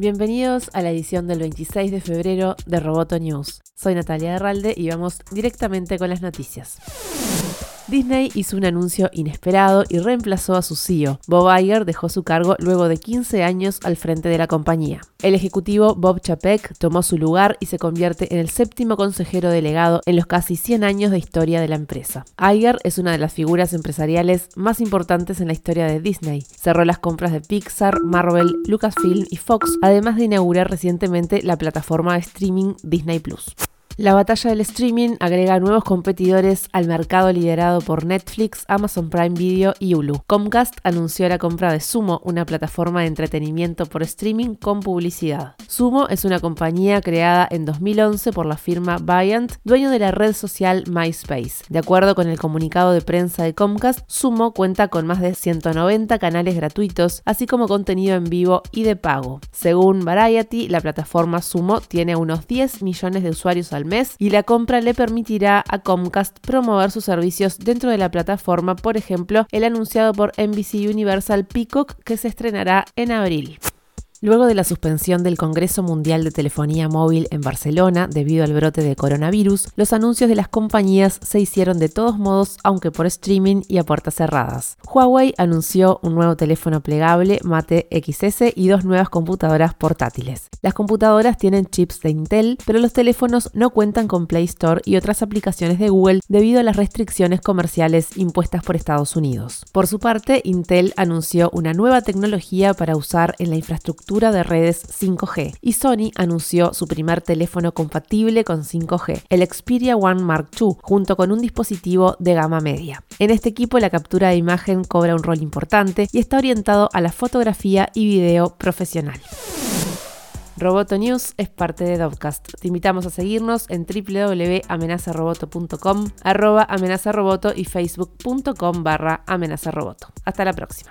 Bienvenidos a la edición del 26 de febrero de Roboto News. Soy Natalia Herralde y vamos directamente con las noticias. Disney hizo un anuncio inesperado y reemplazó a su CEO. Bob Iger dejó su cargo luego de 15 años al frente de la compañía. El ejecutivo Bob Chapek tomó su lugar y se convierte en el séptimo consejero delegado en los casi 100 años de historia de la empresa. Iger es una de las figuras empresariales más importantes en la historia de Disney. Cerró las compras de Pixar, Marvel, Lucasfilm y Fox, además de inaugurar recientemente la plataforma de streaming Disney Plus. La batalla del streaming agrega nuevos competidores al mercado liderado por Netflix, Amazon Prime Video y Hulu. Comcast anunció la compra de Sumo, una plataforma de entretenimiento por streaming con publicidad. Sumo es una compañía creada en 2011 por la firma Viant, dueño de la red social MySpace. De acuerdo con el comunicado de prensa de Comcast, Sumo cuenta con más de 190 canales gratuitos, así como contenido en vivo y de pago. Según Variety, la plataforma Sumo tiene unos 10 millones de usuarios al mes y la compra le permitirá a Comcast promover sus servicios dentro de la plataforma, por ejemplo, el anunciado por NBC Universal Peacock que se estrenará en abril. Luego de la suspensión del Congreso Mundial de Telefonía Móvil en Barcelona debido al brote de coronavirus, los anuncios de las compañías se hicieron de todos modos, aunque por streaming y a puertas cerradas. Huawei anunció un nuevo teléfono plegable Mate XS y dos nuevas computadoras portátiles. Las computadoras tienen chips de Intel, pero los teléfonos no cuentan con Play Store y otras aplicaciones de Google debido a las restricciones comerciales impuestas por Estados Unidos. Por su parte, Intel anunció una nueva tecnología para usar en la infraestructura de redes 5G y Sony anunció su primer teléfono compatible con 5G, el Xperia One Mark II, junto con un dispositivo de gama media. En este equipo la captura de imagen cobra un rol importante y está orientado a la fotografía y video profesional. Roboto News es parte de Dovcast. Te invitamos a seguirnos en www.amenazaroboto.com, arroba amenazaroboto y facebook.com barra amenazaroboto. Hasta la próxima.